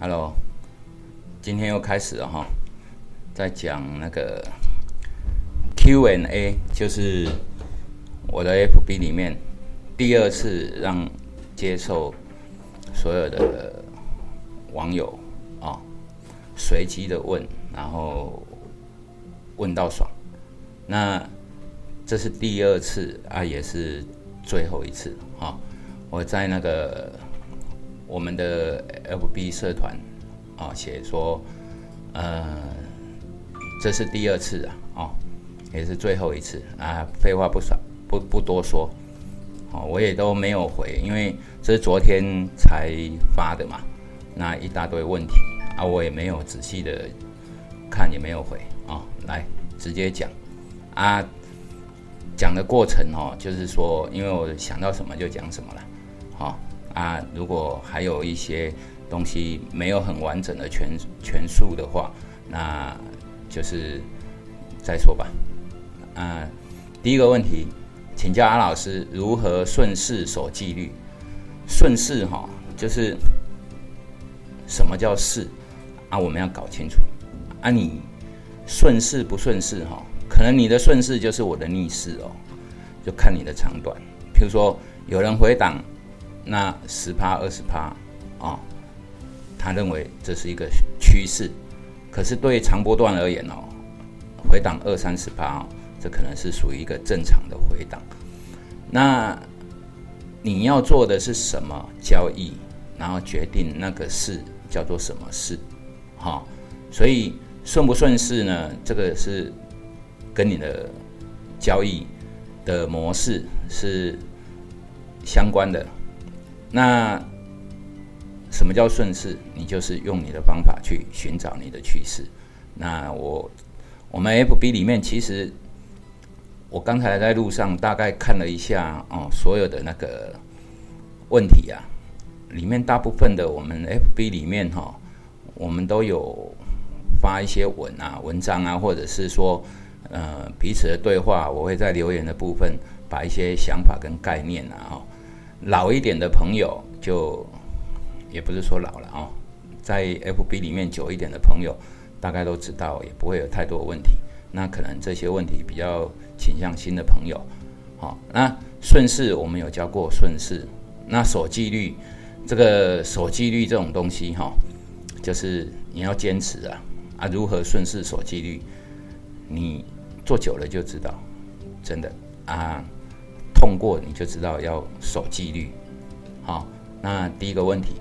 Hello，今天又开始了哈，在讲那个 Q&A，就是我的 FB 里面第二次让接受所有的网友啊随机的问，然后问到爽。那这是第二次啊，也是最后一次啊！我在那个我们的 FB 社团啊写说，呃，这是第二次啊，哦，也是最后一次啊。废话不少，不不多说，哦，我也都没有回，因为这是昨天才发的嘛，那一大堆问题啊，我也没有仔细的看，也没有回啊。来，直接讲啊。讲的过程哦，就是说，因为我想到什么就讲什么了，好啊。如果还有一些东西没有很完整的全全数的话，那就是再说吧。啊，第一个问题，请教阿老师如何顺势守纪律？顺势哈，就是什么叫势啊？我们要搞清楚啊。你顺势不顺势哈？可能你的顺势就是我的逆势哦，就看你的长短。譬如说，有人回档，那十趴、二十趴啊，他认为这是一个趋势。可是对长波段而言哦，回档二三十趴，这可能是属于一个正常的回档。那你要做的是什么交易，然后决定那个事叫做什么事，哈。所以顺不顺势呢？这个是。跟你的交易的模式是相关的。那什么叫顺势？你就是用你的方法去寻找你的趋势。那我我们 F B 里面，其实我刚才在路上大概看了一下哦，所有的那个问题啊，里面大部分的我们 F B 里面哈，我们都有发一些文啊、文章啊，或者是说。呃，彼此的对话，我会在留言的部分把一些想法跟概念啊，哦，老一点的朋友就也不是说老了哦，在 FB 里面久一点的朋友，大概都知道，也不会有太多问题。那可能这些问题比较倾向新的朋友，好，那顺势我们有教过顺势，那守纪律，这个守纪律这种东西哈，就是你要坚持啊啊，如何顺势守纪律，你。做久了就知道，真的啊，痛过你就知道要守纪律。好，那第一个问题，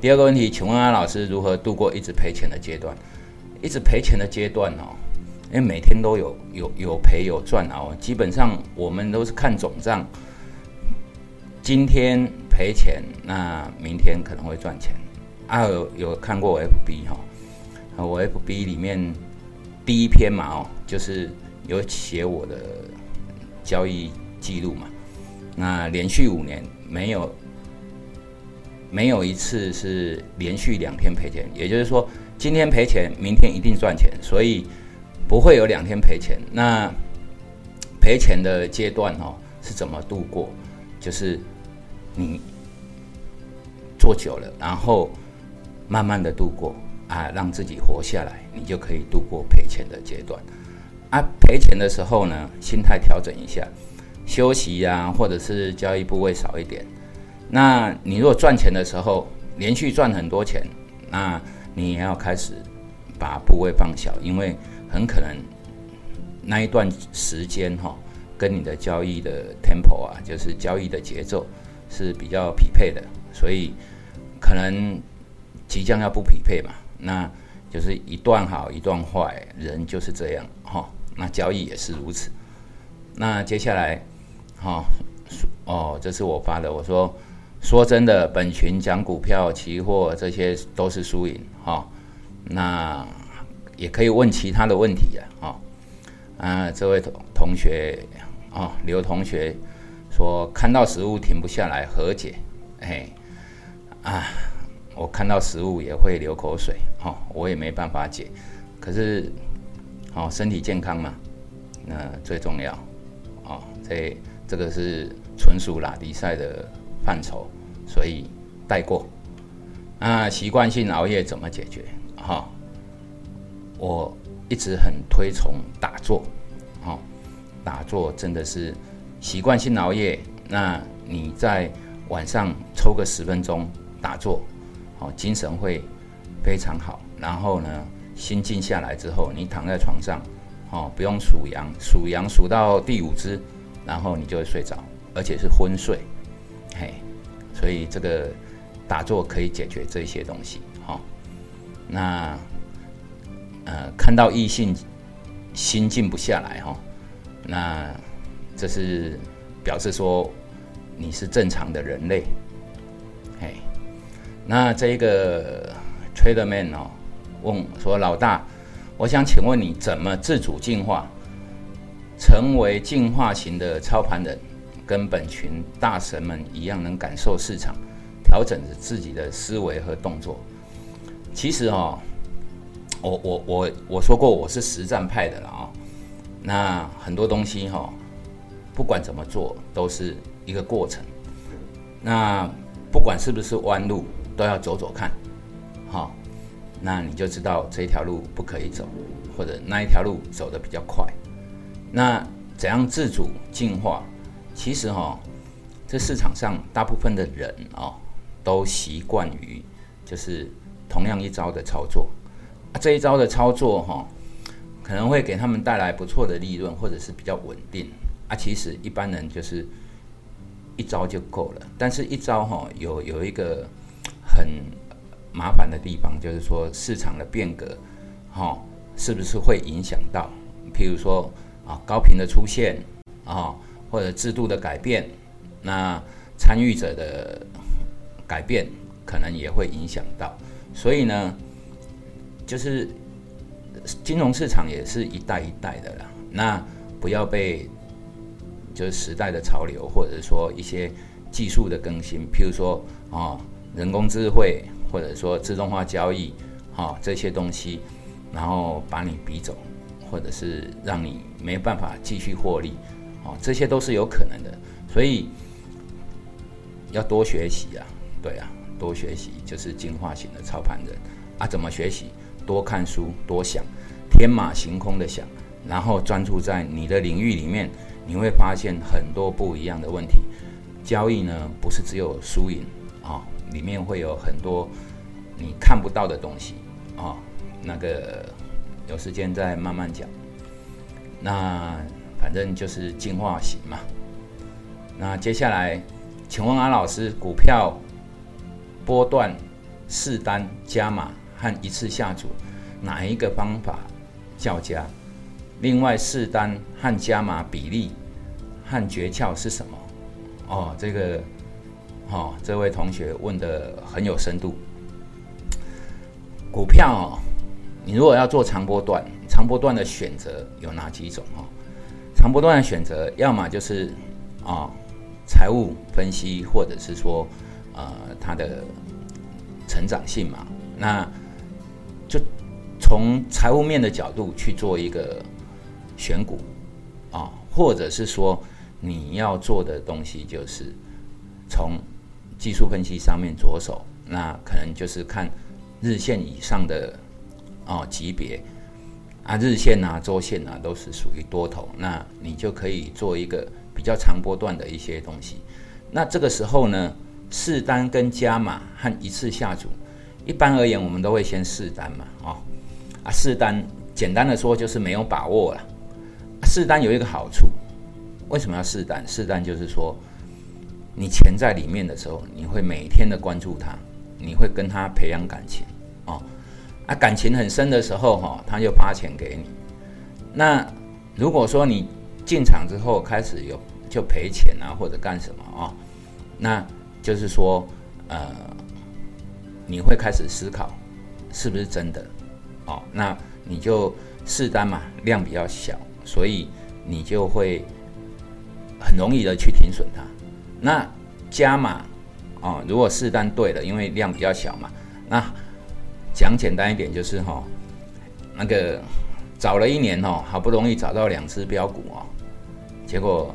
第二个问题，请问安老师如何度过一直赔钱的阶段？一直赔钱的阶段哦，因为每天都有有有赔有赚哦，基本上我们都是看总账，今天赔钱，那明天可能会赚钱。啊，有有看过我 FB 哈，我 FB 里面第一篇嘛哦，就是。有写我的交易记录嘛？那连续五年没有没有一次是连续两天赔钱，也就是说今天赔钱，明天一定赚钱，所以不会有两天赔钱。那赔钱的阶段哦是怎么度过？就是你做久了，然后慢慢的度过啊，让自己活下来，你就可以度过赔钱的阶段。啊，赔钱的时候呢，心态调整一下，休息呀，或者是交易部位少一点。那你如果赚钱的时候，连续赚很多钱，那你也要开始把部位放小，因为很可能那一段时间哈，跟你的交易的 tempo 啊，就是交易的节奏是比较匹配的，所以可能即将要不匹配嘛，那就是一段好一段坏，人就是这样哈。那交易也是如此。那接下来，哈，哦，这是我发的。我说，说真的，本群讲股票、期货这些都是输赢，哈。那也可以问其他的问题呀，哈。啊，这位同同学，哦，刘同学说看到食物停不下来，何解？哎，啊，我看到食物也会流口水，哈，我也没办法解，可是。哦，身体健康嘛，那最重要。哦，这这个是纯属拉迪赛的范畴，所以带过。那习惯性熬夜怎么解决？哈，我一直很推崇打坐，哈，打坐真的是习惯性熬夜。那你在晚上抽个十分钟打坐，好，精神会非常好。然后呢，心静下来之后，你躺在床上，哦，不用数羊，数羊数到第五只，然后你就会睡着，而且是昏睡，嘿，所以这个打坐可以解决这些东西，哈。那呃，看到异性心静不下来，哈，那这是表示说。你是正常的人类，嘿，那这一个 Trader Man 哦，问说老大，我想请问你怎么自主进化，成为进化型的操盘人，跟本群大神们一样，能感受市场，调整着自己的思维和动作。其实哦，我我我我说过我是实战派的了啊，那很多东西哈，不管怎么做都是。一个过程，那不管是不是弯路，都要走走看，好，那你就知道这条路不可以走，或者那一条路走的比较快。那怎样自主进化？其实哈，这市场上大部分的人哦，都习惯于就是同样一招的操作，这一招的操作哈，可能会给他们带来不错的利润，或者是比较稳定啊。其实一般人就是。一招就够了，但是一招哈有有一个很麻烦的地方，就是说市场的变革，哈是不是会影响到？譬如说高频的出现啊，或者制度的改变，那参与者的改变可能也会影响到。所以呢，就是金融市场也是一代一代的啦，那不要被。就是时代的潮流，或者说一些技术的更新，譬如说啊，人工智慧，或者说自动化交易，哈，这些东西，然后把你逼走，或者是让你没办法继续获利，哦，这些都是有可能的。所以要多学习啊，对啊，多学习就是进化型的操盘人啊。怎么学习？多看书，多想，天马行空的想，然后专注在你的领域里面。你会发现很多不一样的问题。交易呢，不是只有输赢啊，里面会有很多你看不到的东西啊。那个有时间再慢慢讲。那反正就是进化型嘛。那接下来，请问阿老师，股票波段试单加码和一次下注，哪一个方法较佳？另外，试单和加码比例和诀窍是什么？哦，这个，哦，这位同学问的很有深度。股票，你如果要做长波段，长波段的选择有哪几种？哦，长波段的选择，要么就是啊，财务分析，或者是说，呃，它的成长性嘛，那就从财务面的角度去做一个。选股啊，或者是说你要做的东西就是从技术分析上面着手，那可能就是看日线以上的哦级别啊，日线啊、周线啊都是属于多头，那你就可以做一个比较长波段的一些东西。那这个时候呢，试单跟加码和一次下注，一般而言我们都会先试单嘛，哦啊试单，简单的说就是没有把握了。试单有一个好处，为什么要试单？试单就是说，你钱在里面的时候，你会每天的关注它，你会跟他培养感情，啊，感情很深的时候，哈，他就发钱给你。那如果说你进场之后开始有就赔钱啊，或者干什么啊，那就是说，呃，你会开始思考是不是真的，哦，那你就试单嘛，量比较小。所以你就会很容易的去停损它。那加码哦，如果试单对了，因为量比较小嘛。那讲简单一点就是哈，那个找了一年哦，好不容易找到两只标股哦，结果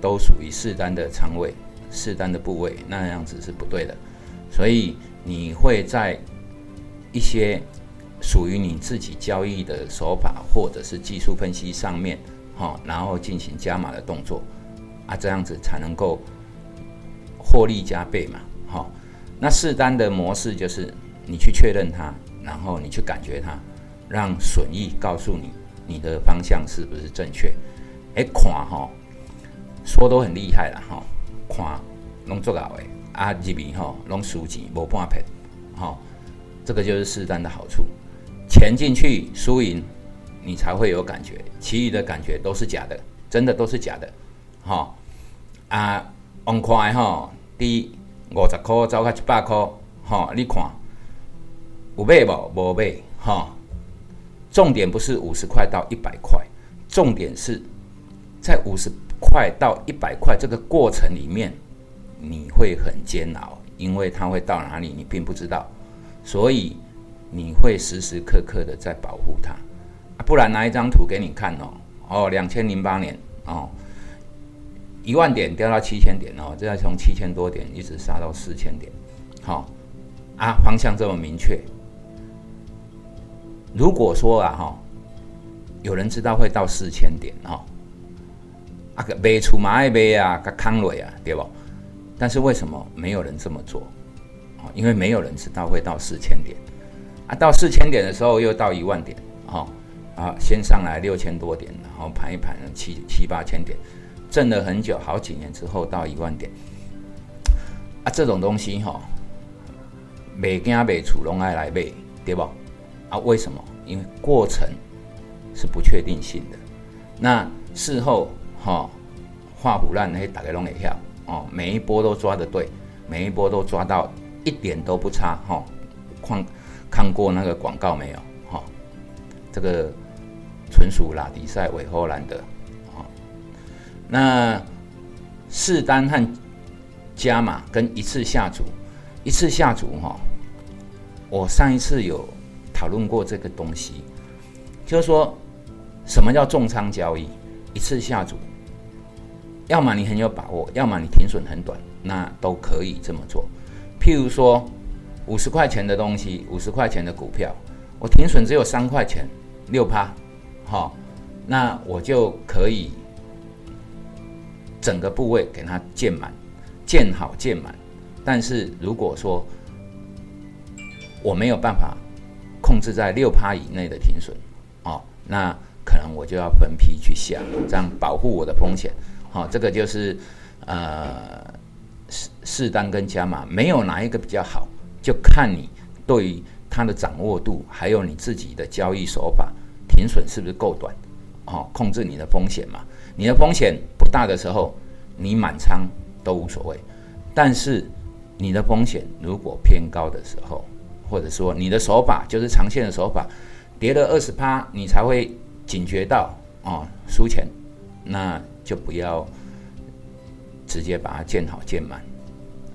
都属于试单的仓位、试单的部位，那样子是不对的。所以你会在一些属于你自己交易的手法或者是技术分析上面，哈，然后进行加码的动作，啊，这样子才能够获利加倍嘛，哈。那试单的模式就是你去确认它，然后你去感觉它，让损益告诉你你的方向是不是正确。哎，看哈，说都很厉害了哈，看拢做到的，啊，入面哈拢输钱无半赔，哈，这个就是试单的好处。钱进去输赢，你才会有感觉，其余的感觉都是假的，真的都是假的，哈啊，往快哈，第一。五十块走到一百块，哈，你看有买无？无买，哈。重点不是五十块到一百块，重点是在五十块到一百块这个过程里面，你会很煎熬，因为它会到哪里你并不知道，所以你会时时刻刻的在保护它。不然拿一张图给你看哦，哦，两千零八年哦。一万点掉到七千点哦，这要从七千多点一直杀到四千点，好啊，方向这么明确。如果说啊哈，有人知道会到四千点哈，啊个卖出马爱卖啊，个康瑞啊，对不？但是为什么没有人这么做？啊，因为没有人知道会到四千点啊，到四千点的时候又到一万点，哈啊，先上来六千多点，然后盘一盘七七八千点。挣了很久，好几年之后到一万点，啊，这种东西哈，每家每出拢爱来买，对不？啊，为什么？因为过程是不确定性的。那事后哈，画虎烂那些大概拢会跳哦，每一波都抓的对，每一波都抓到一点都不差哈。看看过那个广告没有？哈，这个纯属拉迪赛韦霍兰的。那四单和加码跟一次下注，一次下注哈，我上一次有讨论过这个东西，就是说什么叫重仓交易？一次下注，要么你很有把握，要么你停损很短，那都可以这么做。譬如说五十块钱的东西，五十块钱的股票，我停损只有三块钱，六趴，好，那我就可以。整个部位给它建满，建好建满。但是如果说我没有办法控制在六趴以内的停损，哦，那可能我就要分批去下，这样保护我的风险。好，这个就是呃适适当跟加码，没有哪一个比较好，就看你对于它的掌握度，还有你自己的交易手法，停损是不是够短，哦，控制你的风险嘛。你的风险不大的时候，你满仓都无所谓；但是你的风险如果偏高的时候，或者说你的手法就是长线的手法，跌了二十趴，你才会警觉到哦输钱，那就不要直接把它建好建满。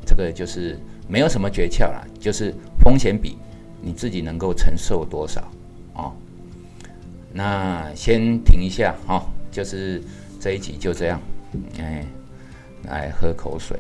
这个就是没有什么诀窍了，就是风险比你自己能够承受多少哦。那先停一下哈，就是。这一集就这样，哎，来喝口水。